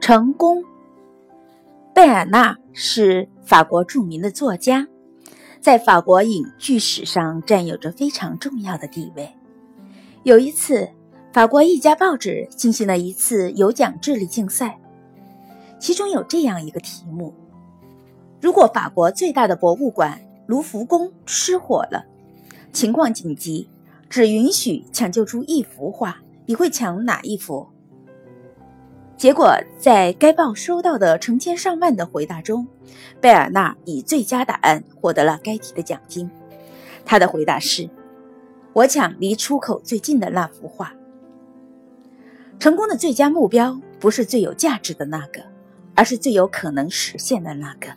成功。贝尔纳是法国著名的作家，在法国影剧史上占有着非常重要的地位。有一次，法国一家报纸进行了一次有奖智力竞赛，其中有这样一个题目：如果法国最大的博物馆卢浮宫失火了，情况紧急，只允许抢救出一幅画，你会抢哪一幅？结果，在该报收到的成千上万的回答中，贝尔纳以最佳答案获得了该题的奖金。他的回答是：“我抢离出口最近的那幅画。”成功的最佳目标不是最有价值的那个，而是最有可能实现的那个。